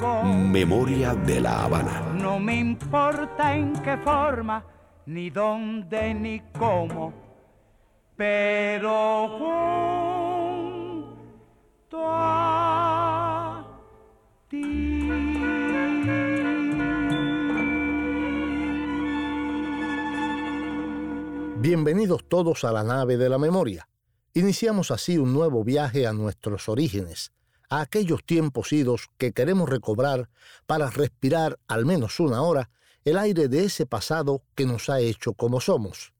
Memoria de la Habana. No me importa en qué forma, ni dónde, ni cómo, pero junto a Bienvenidos todos a la nave de la memoria. Iniciamos así un nuevo viaje a nuestros orígenes, a aquellos tiempos idos que queremos recobrar para respirar al menos una hora el aire de ese pasado que nos ha hecho como somos.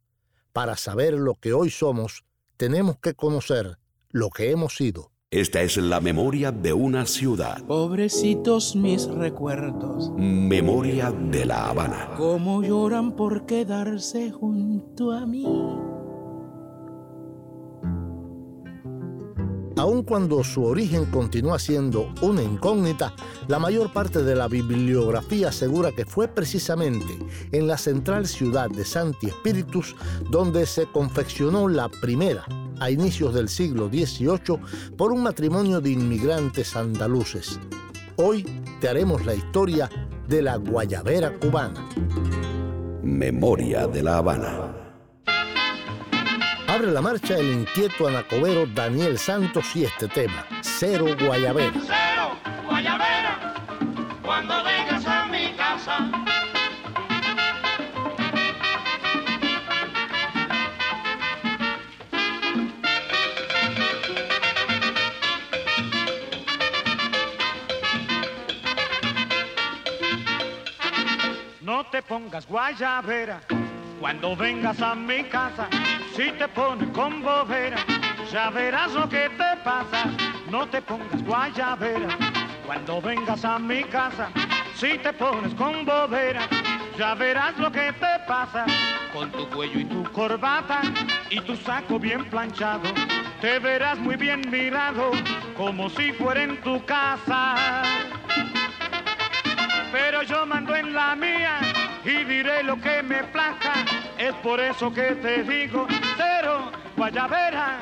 Para saber lo que hoy somos, tenemos que conocer lo que hemos sido. Esta es la memoria de una ciudad. Pobrecitos mis recuerdos, Memoria de la Habana. cómo lloran por quedarse junto a mí. Aun cuando su origen continúa siendo una incógnita, la mayor parte de la bibliografía asegura que fue precisamente en la central ciudad de Santi Espíritus donde se confeccionó la primera, a inicios del siglo XVIII, por un matrimonio de inmigrantes andaluces. Hoy te haremos la historia de la guayabera cubana. Memoria de la Habana. Abre la marcha el inquieto anacobero Daniel Santos y este tema, Cero Guayabera. Cero, guayabera, cuando vengas a mi casa. No te pongas guayabera cuando vengas a mi casa. Si te pones con bobera, ya verás lo que te pasa. No te pongas guayabera cuando vengas a mi casa. Si te pones con bobera, ya verás lo que te pasa. Con tu cuello y tu corbata y tu saco bien planchado, te verás muy bien mirado, como si fuera en tu casa pero yo mando en la mía y diré lo que me plazca. Es por eso que te digo, cero guayabera,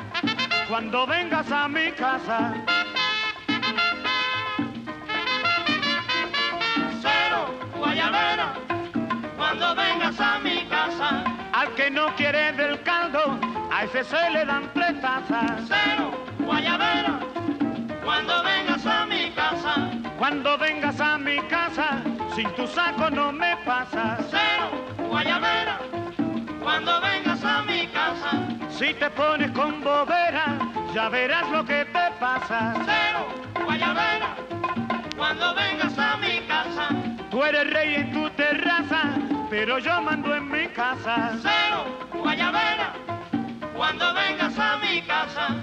cuando vengas a mi casa. Cero guayabera, cuando vengas a mi casa. Al que no quiere del caldo, a ese se le dan tres tazas. Cero guayabera, cuando vengas a mi casa. Cuando vengas a mi casa, sin tu saco no me pasas. Cero, guayabera, cuando vengas a mi casa. Si te pones con bobera, ya verás lo que te pasa. Cero, guayabera, cuando vengas a mi casa. Tú eres rey en tu terraza, pero yo mando en mi casa. Cero, guayabera, cuando vengas a mi casa.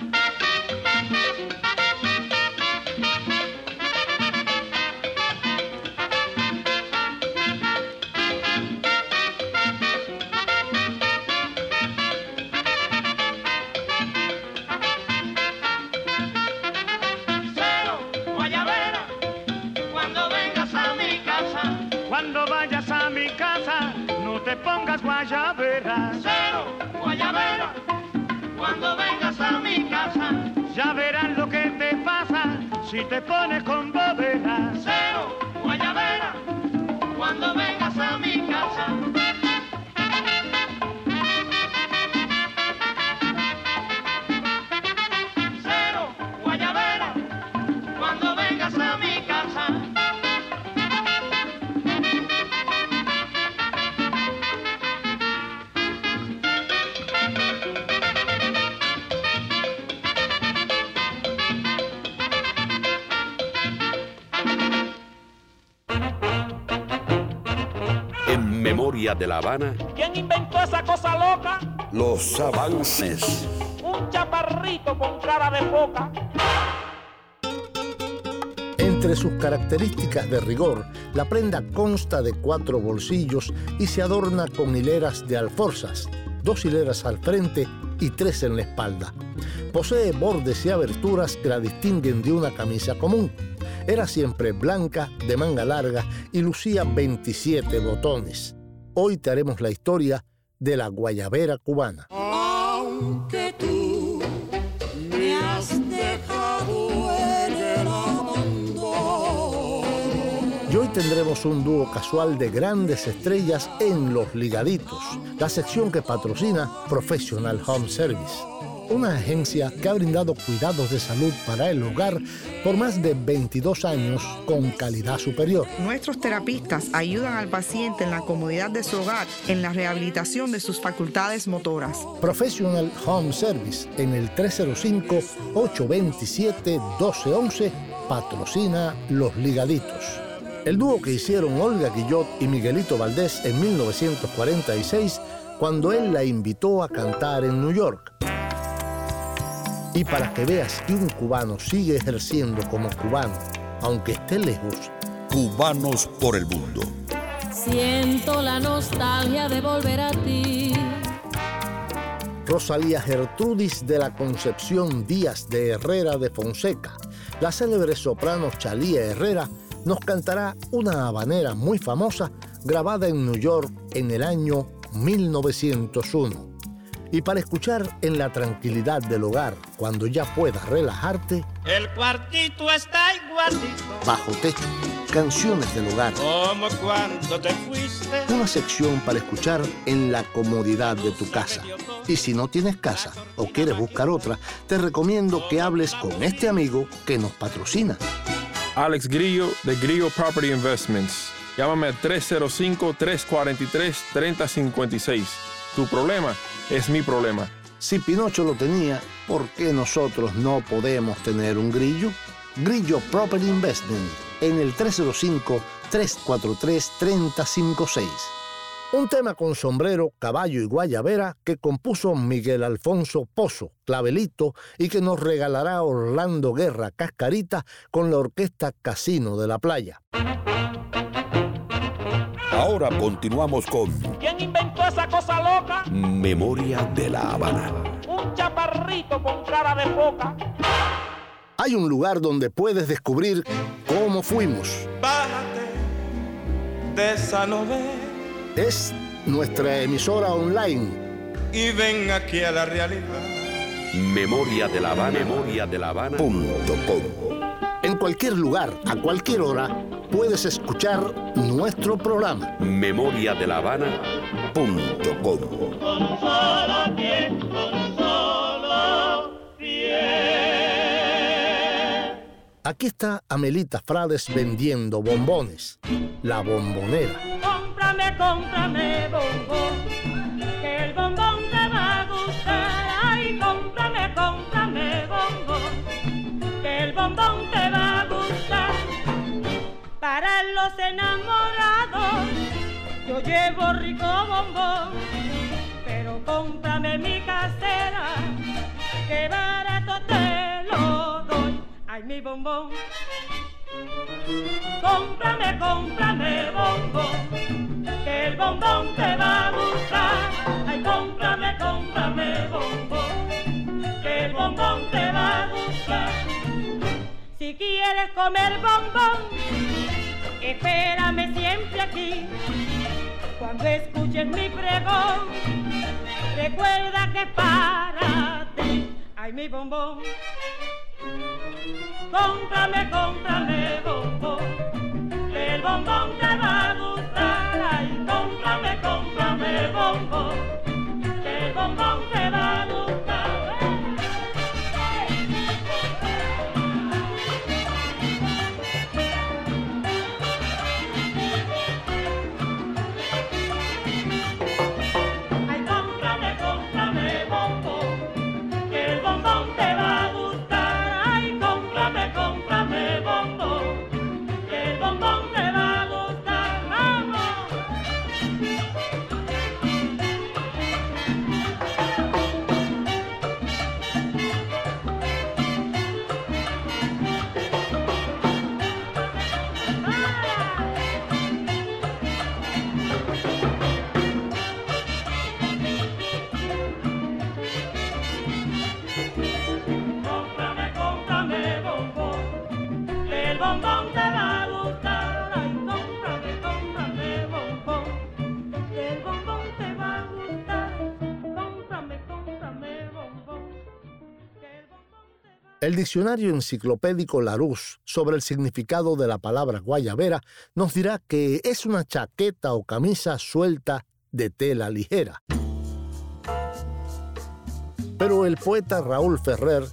Si te pones con De la Habana, ¿Quién inventó esa cosa loca? los avances. Un chaparrito con cara de foca. Entre Entre sus características de rigor, la prenda consta de cuatro bolsillos y se adorna con hileras de alforzas, dos hileras al frente y tres en la espalda. Posee bordes y aberturas que la distinguen de una camisa común. Era siempre blanca, de manga larga y lucía 27 botones. Hoy te haremos la historia de la guayabera cubana. Aunque tú me has dejado en el abandono. Y hoy tendremos un dúo casual de grandes estrellas en Los Ligaditos, la sección que patrocina Professional Home Service, una agencia que ha brindado cuidados de salud para el hogar por más de 22 años con calidad superior. Nuestros terapistas ayudan al paciente en la comodidad de su hogar en la rehabilitación de sus facultades motoras. Professional Home Service en el 305-827-1211 patrocina Los Ligaditos. El dúo que hicieron Olga Guillot y Miguelito Valdés en 1946 cuando él la invitó a cantar en New York. Y para que veas que un cubano sigue ejerciendo como cubano, aunque esté lejos, Cubanos por el mundo. Siento la nostalgia de volver a ti. Rosalía Gertrudis de la Concepción Díaz de Herrera de Fonseca, la célebre soprano Chalía Herrera, nos cantará una habanera muy famosa grabada en New York en el año 1901. Y para escuchar en la tranquilidad del hogar, cuando ya puedas relajarte, El cuartito está igualito bajo techo, canciones del hogar, como cuando te fuiste. una sección para escuchar en la comodidad de tu casa. Y si no tienes casa o quieres buscar otra, te recomiendo que hables con este amigo que nos patrocina. Alex Grillo de Grillo Property Investments. Llámame al 305-343-3056. Tu problema es mi problema. Si Pinocho lo tenía, ¿por qué nosotros no podemos tener un grillo? Grillo Property Investment en el 305-343-3056. Un tema con sombrero, caballo y guayabera que compuso Miguel Alfonso Pozo, clavelito, y que nos regalará Orlando Guerra Cascarita con la orquesta Casino de la Playa. Ahora continuamos con ¿Quién inventó esa cosa loca? Memoria de la Habana. Un chaparrito con cara de foca. Hay un lugar donde puedes descubrir cómo fuimos. Bájate de esa novela Es nuestra emisora online y ven aquí a la realidad. Memoria de la Habana. Memoria de la Habana. Punto com. En cualquier lugar, a cualquier hora, puedes escuchar nuestro programa. Memoria de la Habana. Punto com. Con solo pie, con solo pie. Aquí está Amelita Frades vendiendo bombones. La bombonera. Cómprame, cómprame bombón, que el bombón bombón te va a gustar. Para los enamorados, yo llevo rico bombón, pero cómprame mi casera, que barato te lo doy. Ay, mi bombón. Cómprame, cómprame bombón, que el bombón te va a gustar. Ay, cómprame, cómprame bombón, quieres comer bombón, espérame siempre aquí. Cuando escuches mi pregón, recuerda que para ti. Ay, mi bombón. Cómprame, cómprame bombón, que el bombón te va a gustar. Ay, cómprame, cómprame bombón, que el bombón te va a gustar. El diccionario enciclopédico Larousse sobre el significado de la palabra guayabera nos dirá que es una chaqueta o camisa suelta de tela ligera. Pero el poeta Raúl Ferrer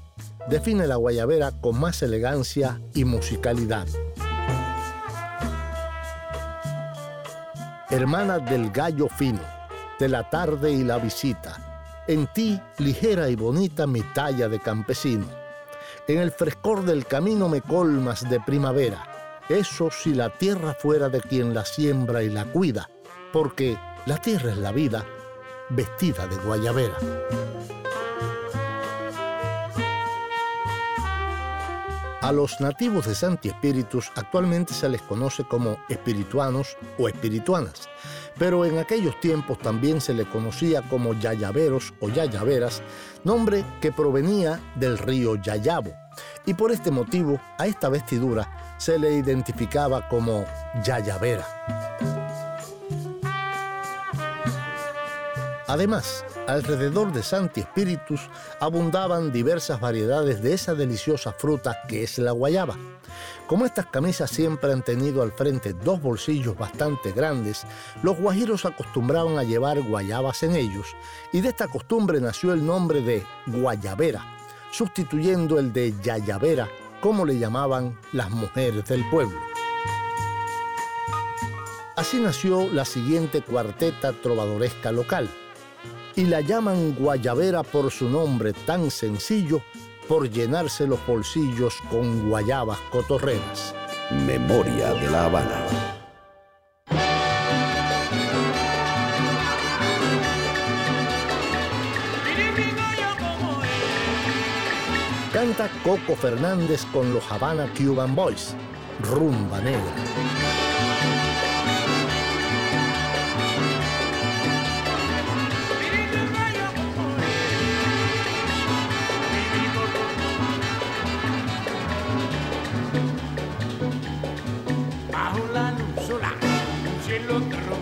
define la guayabera con más elegancia y musicalidad. Hermana del gallo fino, de la tarde y la visita, en ti ligera y bonita mi talla de campesino. En el frescor del camino me colmas de primavera, eso si la tierra fuera de quien la siembra y la cuida, porque la tierra es la vida vestida de guayabera. A los nativos de Santi Espíritus actualmente se les conoce como espirituanos o espirituanas, pero en aquellos tiempos también se le conocía como yayaveros o yayaveras, nombre que provenía del río Yayabo, y por este motivo a esta vestidura se le identificaba como yayavera. Además, alrededor de Santi Espíritus abundaban diversas variedades de esa deliciosa fruta que es la guayaba. Como estas camisas siempre han tenido al frente dos bolsillos bastante grandes, los guajiros acostumbraban a llevar guayabas en ellos, y de esta costumbre nació el nombre de guayabera, sustituyendo el de yayavera, como le llamaban las mujeres del pueblo. Así nació la siguiente cuarteta trovadoresca local y la llaman guayabera por su nombre tan sencillo, por llenarse los bolsillos con guayabas cotorreras. Memoria de la Habana. Canta Coco Fernández con los Habana Cuban Boys, Rumba Negra. Look around.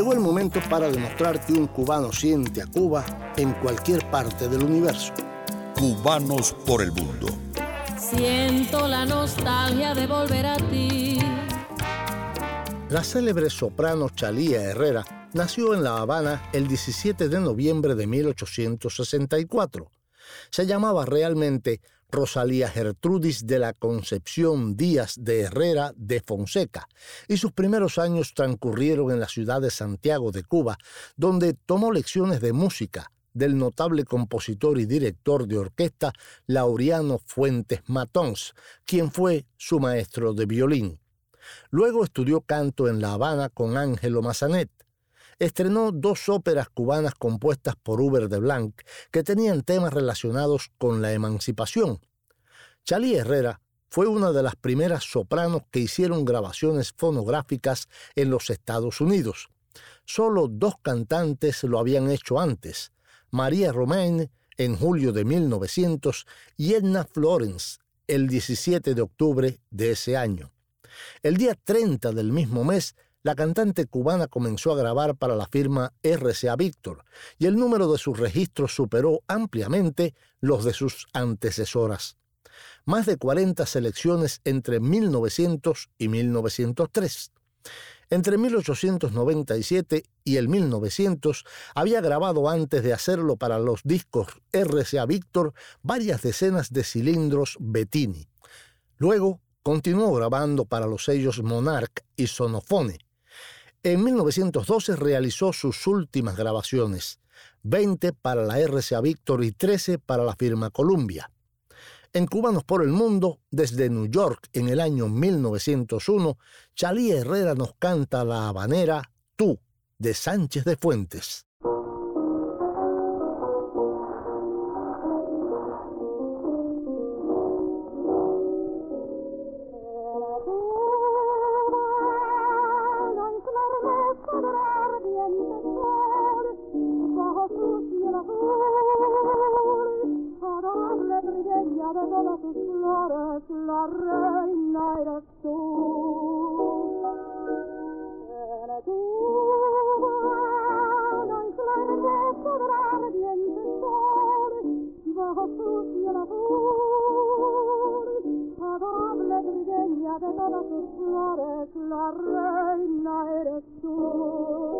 Llegó el momento para demostrar que un cubano siente a Cuba en cualquier parte del universo. Cubanos por el mundo. Siento la nostalgia de volver a ti. La célebre soprano Chalía Herrera nació en La Habana el 17 de noviembre de 1864. Se llamaba realmente Rosalía Gertrudis de la Concepción Díaz de Herrera de Fonseca, y sus primeros años transcurrieron en la ciudad de Santiago de Cuba, donde tomó lecciones de música del notable compositor y director de orquesta Laureano Fuentes Matons, quien fue su maestro de violín. Luego estudió canto en La Habana con Ángelo Massanet. Estrenó dos óperas cubanas compuestas por Uber de Blanc que tenían temas relacionados con la emancipación. Chalí Herrera fue una de las primeras sopranos que hicieron grabaciones fonográficas en los Estados Unidos. Solo dos cantantes lo habían hecho antes, María Romain en julio de 1900 y Edna Florence el 17 de octubre de ese año. El día 30 del mismo mes la cantante cubana comenzó a grabar para la firma RCA Victor y el número de sus registros superó ampliamente los de sus antecesoras. Más de 40 selecciones entre 1900 y 1903. Entre 1897 y el 1900 había grabado antes de hacerlo para los discos RCA Victor varias decenas de cilindros Bettini. Luego continuó grabando para los sellos Monarch y Sonofone. En 1912 realizó sus últimas grabaciones, 20 para la RCA Victor y 13 para la firma Columbia. En Cubanos por el Mundo, desde New York en el año 1901, Chalí Herrera nos canta la habanera Tú, de Sánchez de Fuentes. la reina eras tú. Eres tú, la isla de podrá ardiente sol, bajo su cielo azul, adorable trigueña de todas sus flores, la reina eres tú.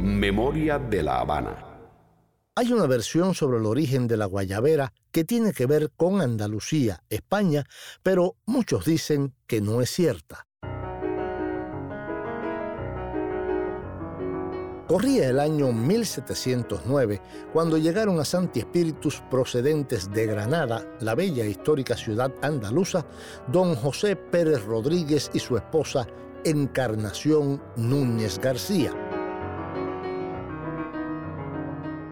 Memoria de la Habana. Hay una versión sobre el origen de la guayabera que tiene que ver con Andalucía, España, pero muchos dicen que no es cierta. Corría el año 1709 cuando llegaron a Santi Espíritus procedentes de Granada, la bella e histórica ciudad andaluza, don José Pérez Rodríguez y su esposa Encarnación Núñez García.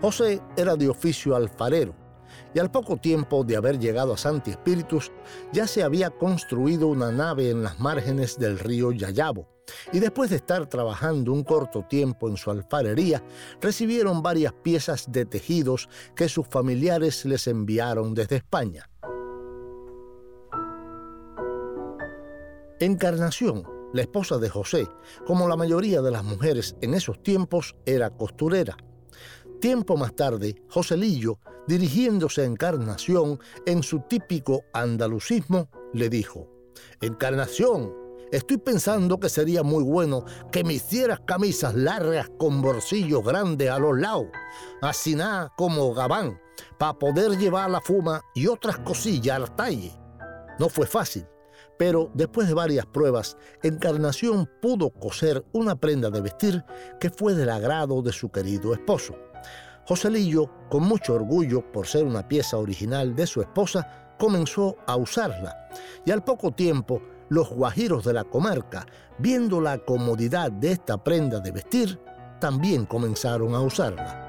José era de oficio alfarero y al poco tiempo de haber llegado a Santi Espíritus ya se había construido una nave en las márgenes del río Yayabo y después de estar trabajando un corto tiempo en su alfarería, recibieron varias piezas de tejidos que sus familiares les enviaron desde España. Encarnación, la esposa de José, como la mayoría de las mujeres en esos tiempos, era costurera. Tiempo más tarde, Joselillo, dirigiéndose a Encarnación en su típico andalucismo, le dijo, Encarnación, estoy pensando que sería muy bueno que me hicieras camisas largas con bolsillos grandes a los lados, así nada como gabán, para poder llevar la fuma y otras cosillas al talle. No fue fácil, Pero después de varias pruebas, Encarnación pudo coser una prenda de vestir que fue del agrado de su querido esposo. Joselillo, con mucho orgullo por ser una pieza original de su esposa, comenzó a usarla y al poco tiempo los guajiros de la comarca, viendo la comodidad de esta prenda de vestir, también comenzaron a usarla.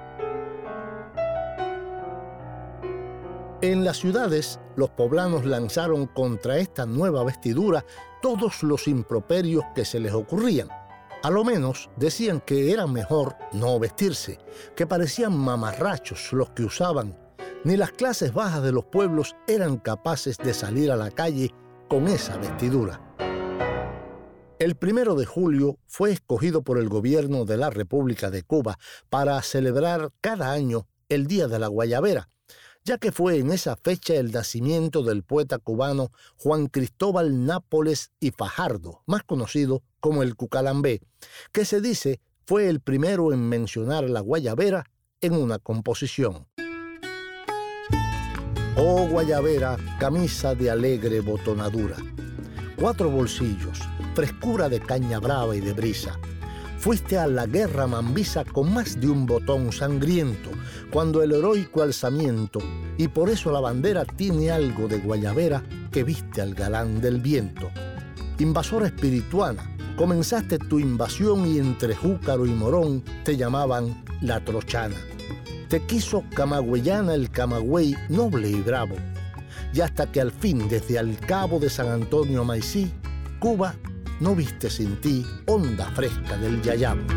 En las ciudades, los poblanos lanzaron contra esta nueva vestidura todos los improperios que se les ocurrían. A lo menos decían que era mejor no vestirse, que parecían mamarrachos los que usaban. Ni las clases bajas de los pueblos eran capaces de salir a la calle con esa vestidura. El primero de julio fue escogido por el gobierno de la República de Cuba para celebrar cada año el Día de la Guayabera, ya que fue en esa fecha el nacimiento del poeta cubano Juan Cristóbal Nápoles y Fajardo, más conocido como el Cucalambé, que se dice fue el primero en mencionar la guayabera en una composición. Oh guayabera, camisa de alegre botonadura, cuatro bolsillos, frescura de caña brava y de brisa, Fuiste a la guerra mambisa con más de un botón sangriento, cuando el heroico alzamiento, y por eso la bandera tiene algo de guayabera que viste al galán del viento. Invasora espirituana, comenzaste tu invasión y entre Júcaro y Morón te llamaban la Trochana. Te quiso Camagüeyana el Camagüey noble y bravo. Y hasta que al fin, desde al cabo de San Antonio Maicí, Cuba no viste sin ti onda fresca del Yayam.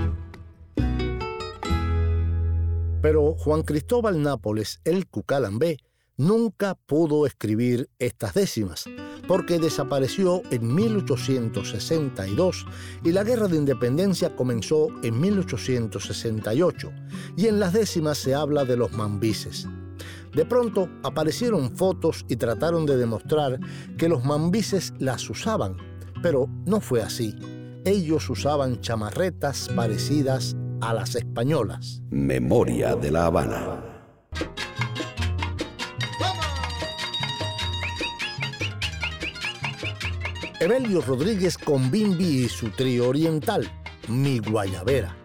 Pero Juan Cristóbal Nápoles, el Cucalambé, nunca pudo escribir estas décimas, porque desapareció en 1862 y la Guerra de Independencia comenzó en 1868, y en las décimas se habla de los mambises. De pronto aparecieron fotos y trataron de demostrar que los mambises las usaban, pero no fue así. Ellos usaban chamarretas parecidas a las españolas. Memoria de la Habana. Evelio Rodríguez con Bimbi y su trío oriental, Mi Guayabera.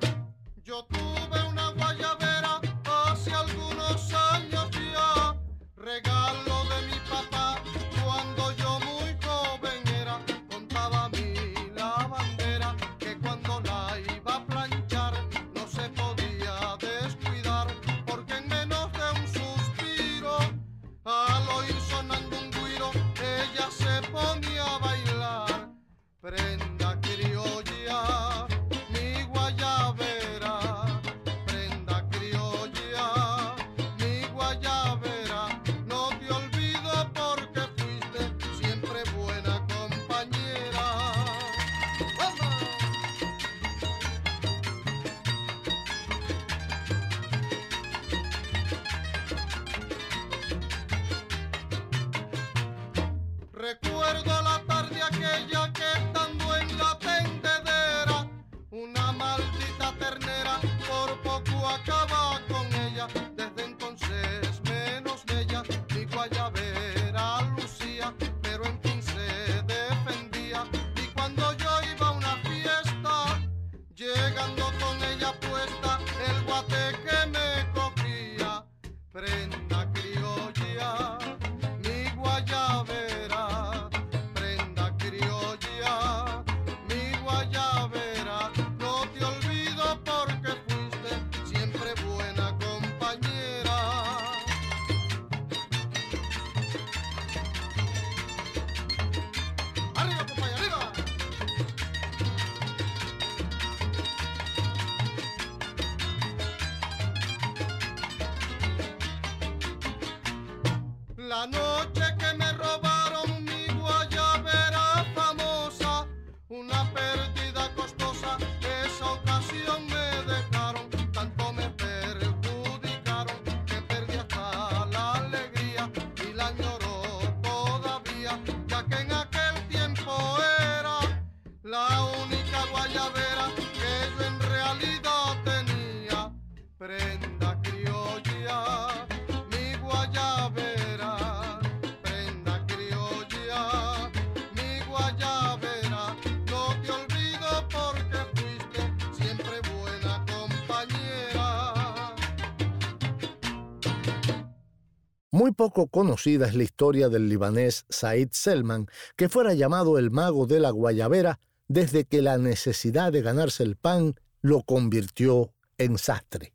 Poco conocida es la historia del libanés Said Selman, que fuera llamado el mago de la guayabera desde que la necesidad de ganarse el pan lo convirtió en sastre.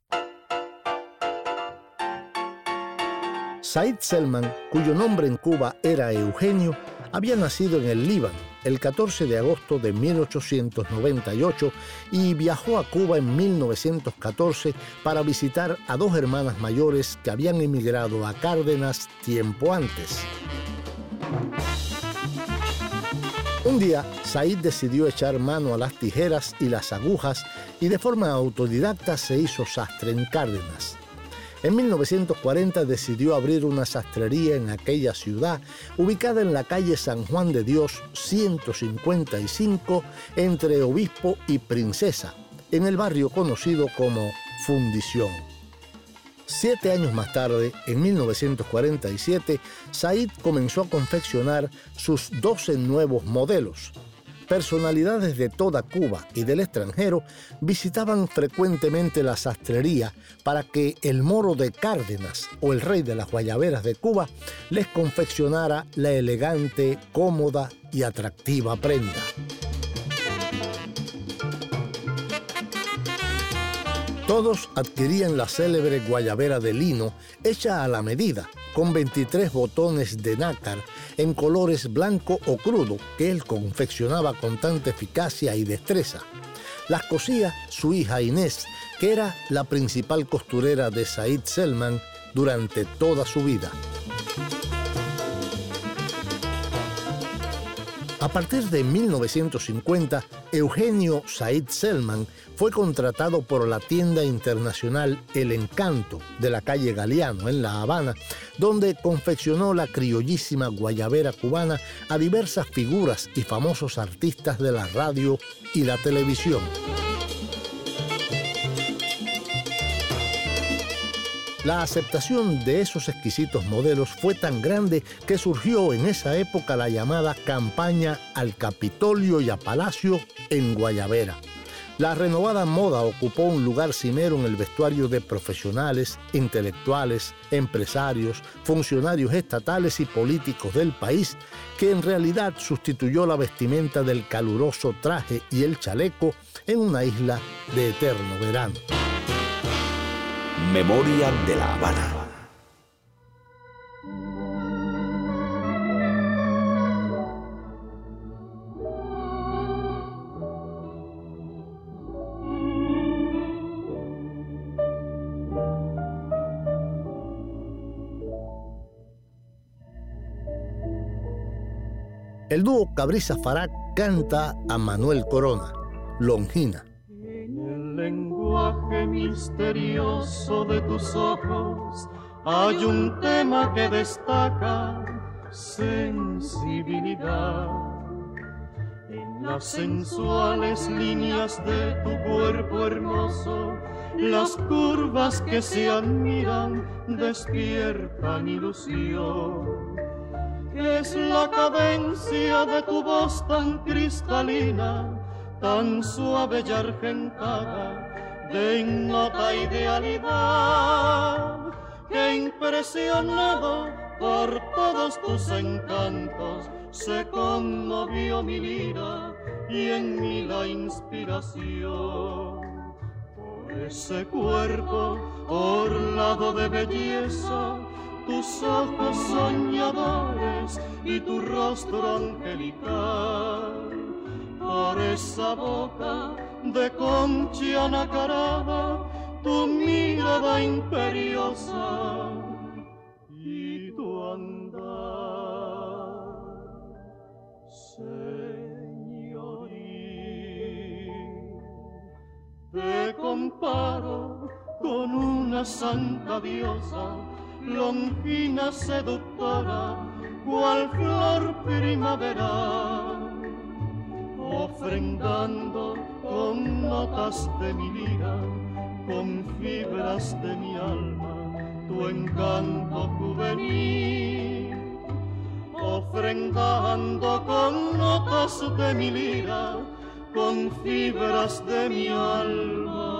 Said Selman, cuyo nombre en Cuba era Eugenio, había nacido en el Líbano el 14 de agosto de 1898 y viajó a Cuba en 1914 para visitar a dos hermanas mayores que habían emigrado a Cárdenas tiempo antes. Un día, Said decidió echar mano a las tijeras y las agujas y de forma autodidacta se hizo sastre en Cárdenas. En 1940 decidió abrir una sastrería en aquella ciudad, ubicada en la calle San Juan de Dios 155, entre Obispo y Princesa, en el barrio conocido como Fundición. Siete años más tarde, en 1947, Said comenzó a confeccionar sus 12 nuevos modelos, personalidades de toda Cuba y del extranjero visitaban frecuentemente la sastrería para que el moro de Cárdenas o el rey de las guayaberas de Cuba les confeccionara la elegante, cómoda y atractiva prenda. Todos adquirían la célebre guayabera de lino hecha a la medida, con 23 botones de nácar en colores blanco o crudo que él confeccionaba con tanta eficacia y destreza. Las cosía su hija Inés, que era la principal costurera de Said Selman durante toda su vida. A partir de 1950, Eugenio Said Selman fue contratado por la tienda internacional El Encanto de la calle Galeano en La Habana, donde confeccionó la criollísima guayabera cubana a diversas figuras y famosos artistas de la radio y la televisión. La aceptación de esos exquisitos modelos fue tan grande que surgió en esa época la llamada campaña al Capitolio y a Palacio en Guayabera. La renovada moda ocupó un lugar cimero en el vestuario de profesionales, intelectuales, empresarios, funcionarios estatales y políticos del país, que en realidad sustituyó la vestimenta del caluroso traje y el chaleco en una isla de eterno verano. Memoria de la Habana. El dúo Cabrisa Fará canta a Manuel Corona, Longina lenguaje misterioso de tus ojos hay un tema que destaca sensibilidad. En las sensuales líneas de tu cuerpo hermoso, las curvas que se admiran despiertan ilusión. Es la cadencia de tu voz tan cristalina tan suave y argentada de ignota idealidad que impresionado por todos tus encantos se conmovió mi lira y en mí la inspiración. Por ese cuerpo orlado de belleza, tus ojos soñadores y tu rostro angelical por esa boca de concha nacarada, tu mirada imperiosa y tu andar, señorín. Te comparo con una santa diosa, longina seductora, cual flor primaveral ofrendando con notas de mi vida, con fibras de mi alma, tu encanto juvenil. Ofrendando con notas de mi lira, con fibras de mi alma,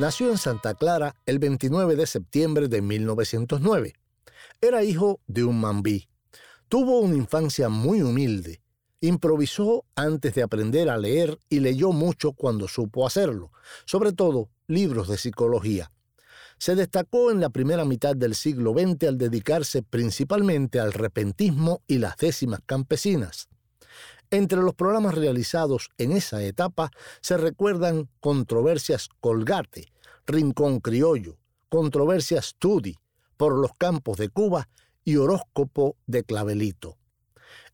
nació en Santa Clara el 29 de septiembre de 1909. Era hijo de un mambí. Tuvo una infancia muy humilde. Improvisó antes de aprender a leer y leyó mucho cuando supo hacerlo, sobre todo libros de psicología. Se destacó en la primera mitad del siglo XX al dedicarse principalmente al repentismo y las décimas campesinas. Entre los programas realizados en esa etapa se recuerdan Controversias Colgate, Rincón Criollo, Controversias Studi, Por los Campos de Cuba y Horóscopo de Clavelito.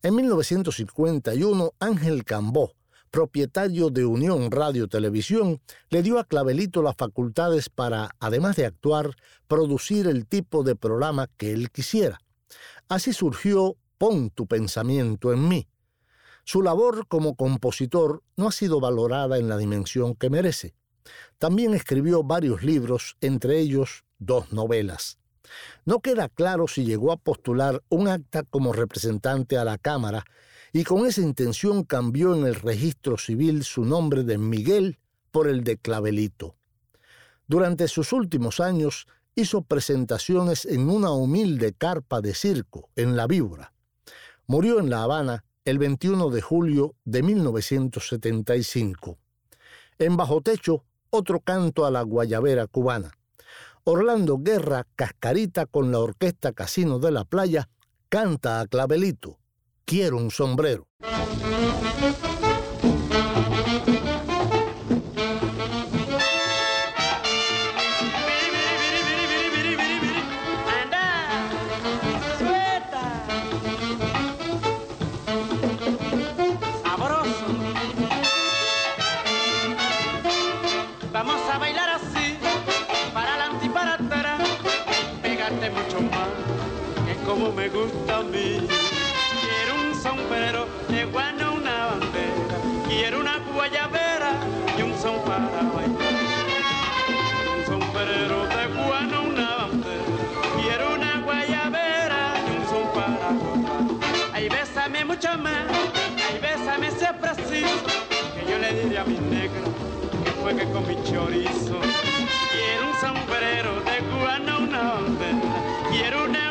En 1951, Ángel Cambó, propietario de Unión Radio Televisión, le dio a Clavelito las facultades para, además de actuar, producir el tipo de programa que él quisiera. Así surgió Pon tu pensamiento en mí, su labor como compositor no ha sido valorada en la dimensión que merece. También escribió varios libros, entre ellos dos novelas. No queda claro si llegó a postular un acta como representante a la Cámara y con esa intención cambió en el registro civil su nombre de Miguel por el de Clavelito. Durante sus últimos años hizo presentaciones en una humilde carpa de circo en La Víbora. Murió en La Habana el 21 de julio de 1975. En Bajo Techo, otro canto a la guayabera cubana. Orlando Guerra, cascarita con la orquesta Casino de la Playa, canta a clavelito. Quiero un sombrero. Quiero un sombrero de guano, una bandera. Quiero una guayabera y un son para bailar. Un sombrero de guano, una bandera. Quiero una guayabera y un son para bailar. Ay, bésame mucho más. Ay, bésame si es preciso. Que yo le diré a mi negro que fue que con mi chorizo. Quiero un sombrero de guano, una bandera. Quiero una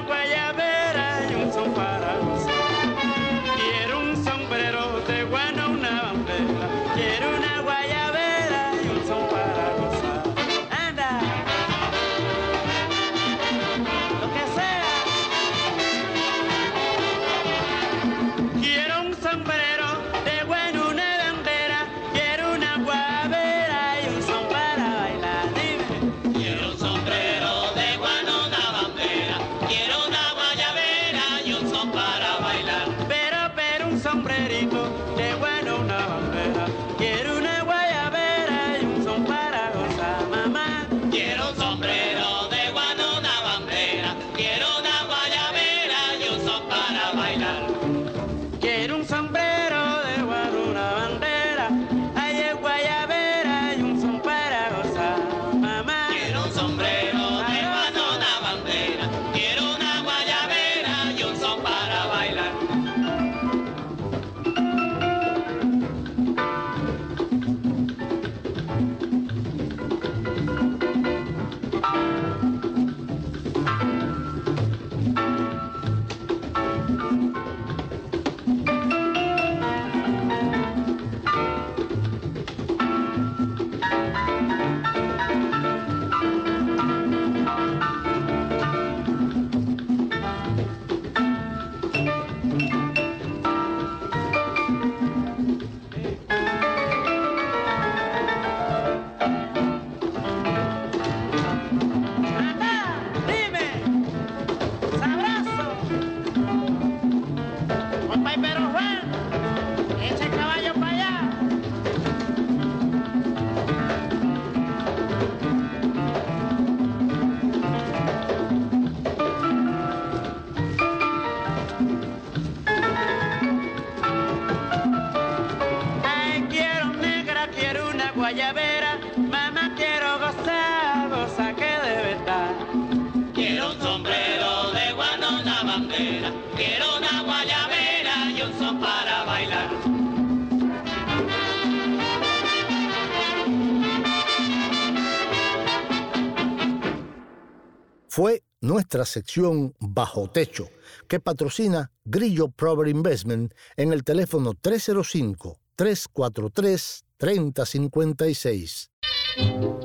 nuestra sección Bajo Techo, que patrocina Grillo Prover Investment en el teléfono 305-343-3056.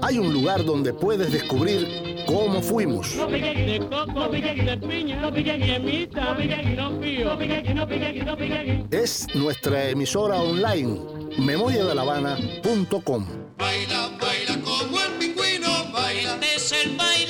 Hay un lugar donde puedes descubrir cómo fuimos. Es nuestra emisora online, memoriadelavana.com. Baila, baila como el pingüino, baila. Es el baile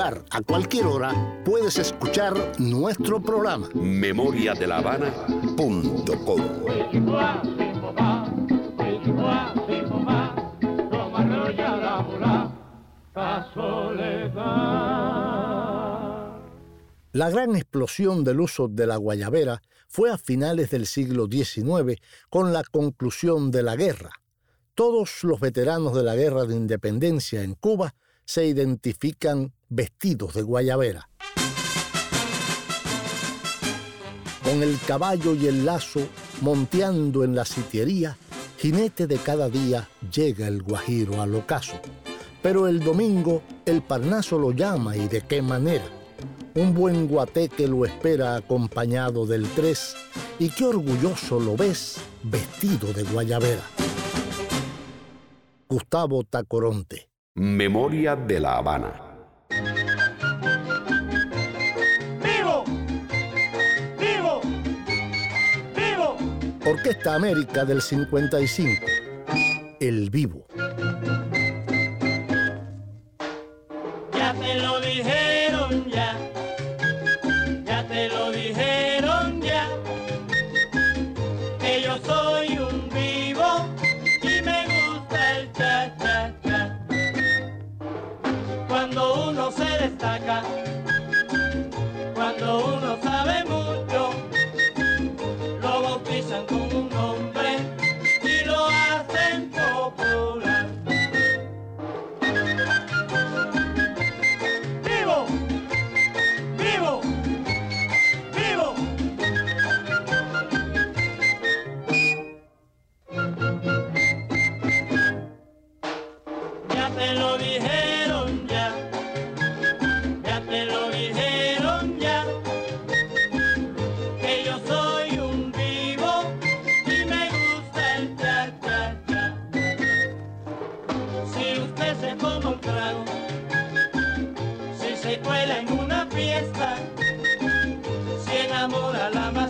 lugar, a cualquier hora, puedes escuchar nuestro programa. memoriadelavana.com La gran explosión del uso de la guayabera fue a finales del siglo XIX con la conclusión de la guerra. Todos los veteranos de la guerra de independencia en Cuba se identifican vestidos de guayabera. Con el caballo y el lazo monteando en la sitiería, jinete de cada día llega el guajiro al ocaso. Pero el domingo el Parnaso lo llama y de qué manera. Un buen guateque lo espera acompañado del tres y qué orgulloso lo ves vestido de guayabera. Gustavo Tacoronte. Memoria de la Habana. Orquesta América del 55. El Vivo. Se toma un trago, si se cuela en una fiesta, si enamora la más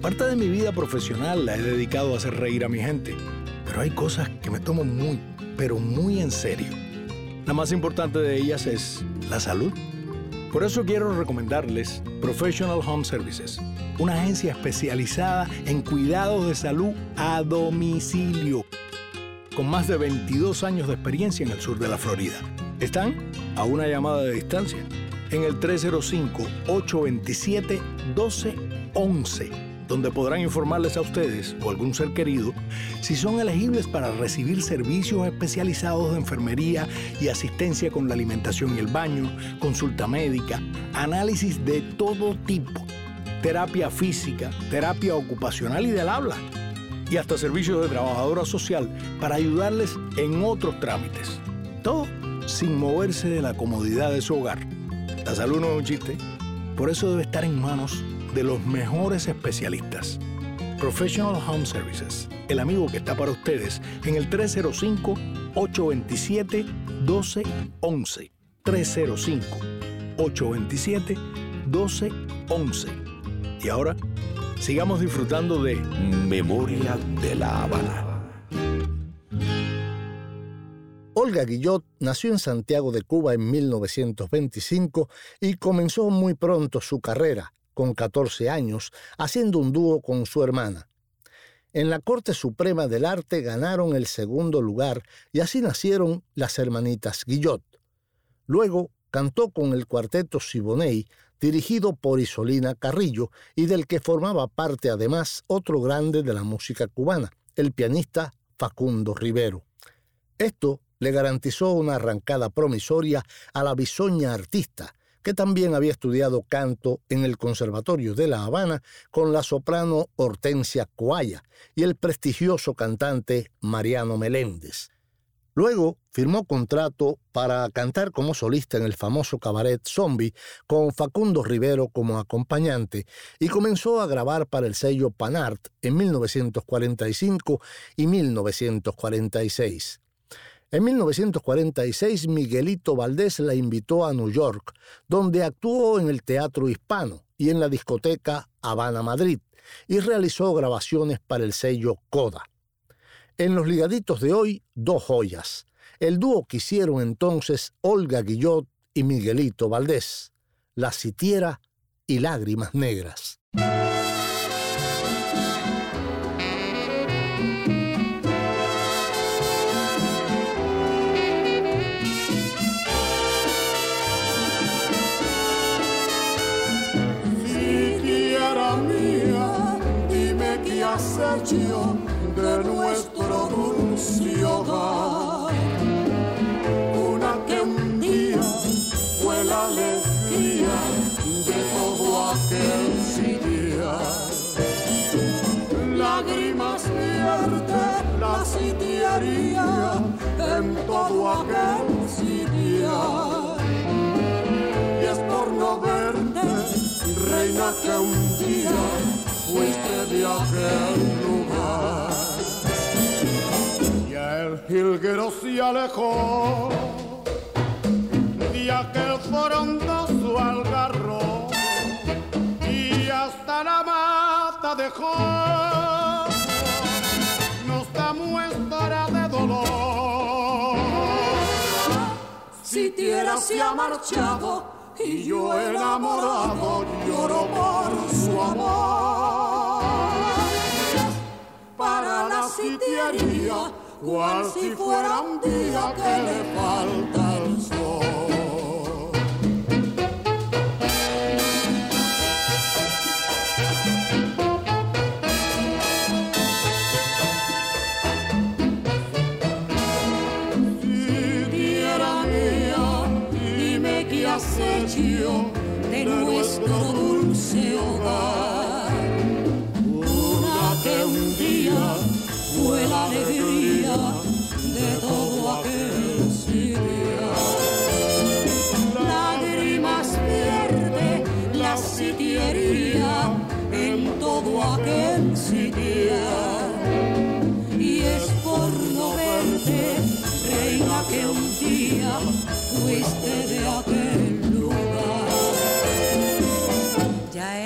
Parte de mi vida profesional la he dedicado a hacer reír a mi gente, pero hay cosas que me tomo muy, pero muy en serio. La más importante de ellas es la salud. Por eso quiero recomendarles Professional Home Services, una agencia especializada en cuidados de salud a domicilio, con más de 22 años de experiencia en el sur de la Florida. Están a una llamada de distancia en el 305-827-1211 donde podrán informarles a ustedes o algún ser querido si son elegibles para recibir servicios especializados de enfermería y asistencia con la alimentación y el baño, consulta médica, análisis de todo tipo, terapia física, terapia ocupacional y del habla, y hasta servicios de trabajadora social para ayudarles en otros trámites. Todo sin moverse de la comodidad de su hogar. La salud no es un chiste, por eso debe estar en manos de los mejores especialistas. Professional Home Services, el amigo que está para ustedes en el 305-827-1211. 305-827-1211. Y ahora, sigamos disfrutando de Memoria de la Habana. Olga Guillot nació en Santiago de Cuba en 1925 y comenzó muy pronto su carrera con 14 años, haciendo un dúo con su hermana. En la Corte Suprema del Arte ganaron el segundo lugar y así nacieron las hermanitas Guillot. Luego cantó con el cuarteto Siboney, dirigido por Isolina Carrillo y del que formaba parte además otro grande de la música cubana, el pianista Facundo Rivero. Esto le garantizó una arrancada promisoria a la bisoña artista, que también había estudiado canto en el Conservatorio de La Habana con la soprano Hortensia Coaya y el prestigioso cantante Mariano Meléndez. Luego firmó contrato para cantar como solista en el famoso cabaret Zombie con Facundo Rivero como acompañante y comenzó a grabar para el sello Panart en 1945 y 1946. En 1946 Miguelito Valdés la invitó a New York, donde actuó en el Teatro Hispano y en la discoteca Habana Madrid, y realizó grabaciones para el sello Coda. En los ligaditos de hoy, dos joyas. El dúo que hicieron entonces Olga Guillot y Miguelito Valdés, La Sitiera y Lágrimas Negras. Una que un día fue la alegría de todo aquel sitial. Lágrimas vierte la sitiaría en todo aquel sitial. Y es por no verte, reina que un día fuiste de aquel lugar. El jilguero se alejó de aquel frondoso algarro y hasta la mata dejó nos muestra de dolor. Si se ha marchado y yo enamorado lloro por su amor. Para la sitiería, cual si fuera un día que le falta el sol.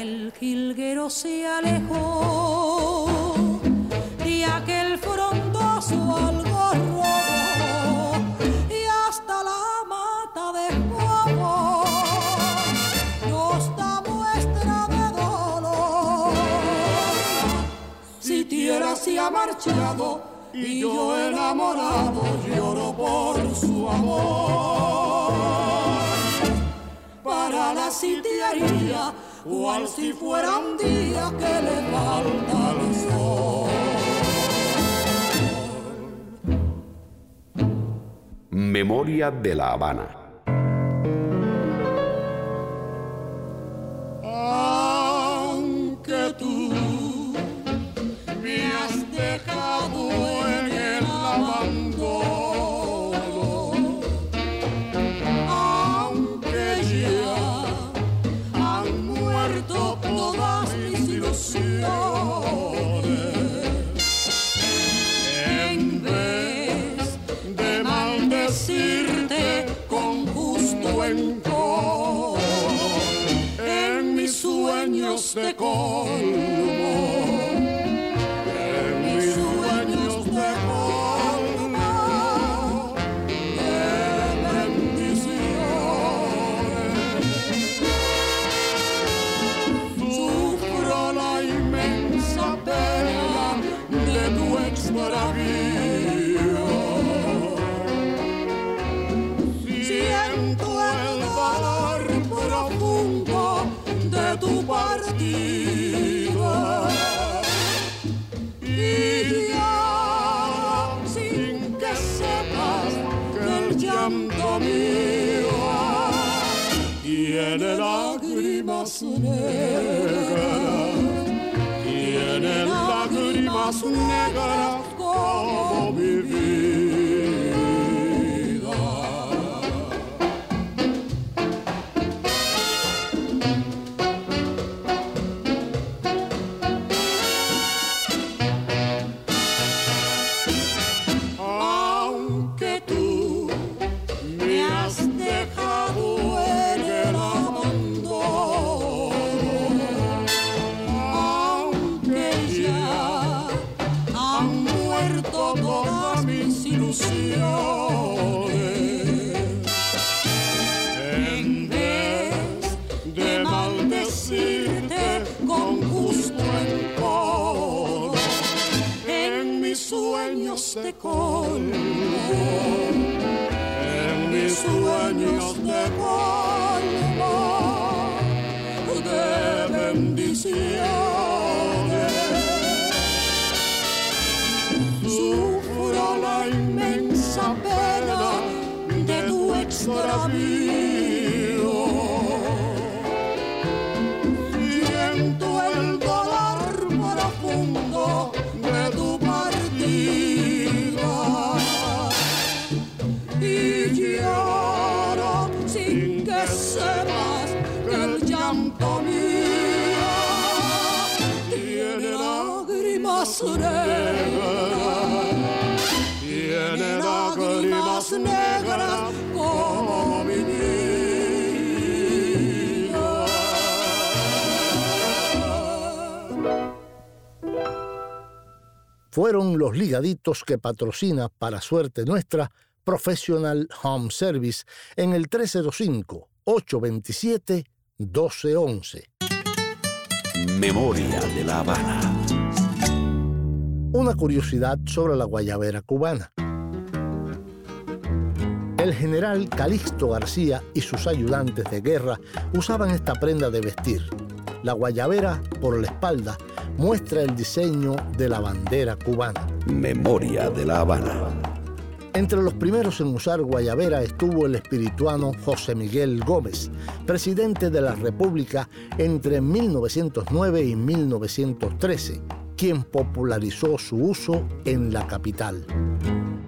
el jilguero se alejó y aquel frondoso algo y hasta la mata de fuego nos da muestra de dolor. Si tierra se ha marchado y yo enamorado lloro por su amor. Para la sitiaría cual si fuera un día que le falta el sol. Memoria de la Habana. De tiene lágrimas negras, tiene lágrimas negras tiene lágrimas negras como mi. Fueron los ligaditos que patrocina para suerte nuestra Professional Home Service en el 305-827-1211. Memoria de la Habana. Una curiosidad sobre la guayabera cubana. El general Calixto García y sus ayudantes de guerra usaban esta prenda de vestir. La guayabera por la espalda muestra el diseño de la bandera cubana. Memoria de la Habana. Entre los primeros en usar guayabera estuvo el espirituano José Miguel Gómez, presidente de la República entre 1909 y 1913, quien popularizó su uso en la capital.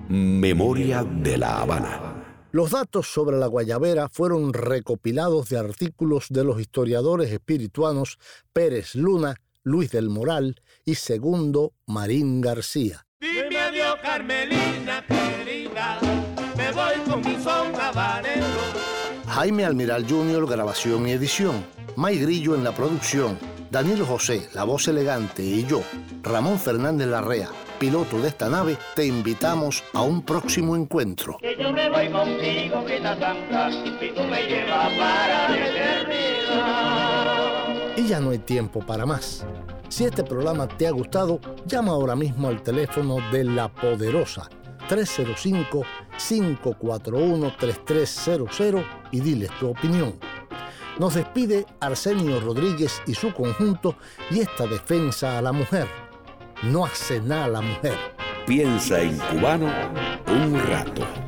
Memoria de la Habana. Los datos sobre la guayabera fueron recopilados de artículos de los historiadores espirituanos Pérez Luna, Luis del Moral y Segundo Marín García. Dime adiós, Carmelina querida, me voy con mi son. Jaime Almiral Jr., grabación y edición. May Grillo en la producción. Danilo José, la voz elegante, y yo, Ramón Fernández Larrea, piloto de esta nave, te invitamos a un próximo encuentro. Que yo me voy contigo, Grita Santa, y tú me llevas para la eternidad. Y ya no hay tiempo para más. Si este programa te ha gustado, llama ahora mismo al teléfono de La Poderosa 305-541-3300 y diles tu opinión. Nos despide Arsenio Rodríguez y su conjunto y esta defensa a la mujer. No hace nada la mujer. Piensa en cubano un rato.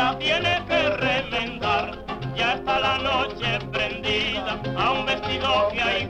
Y no será la mujer, es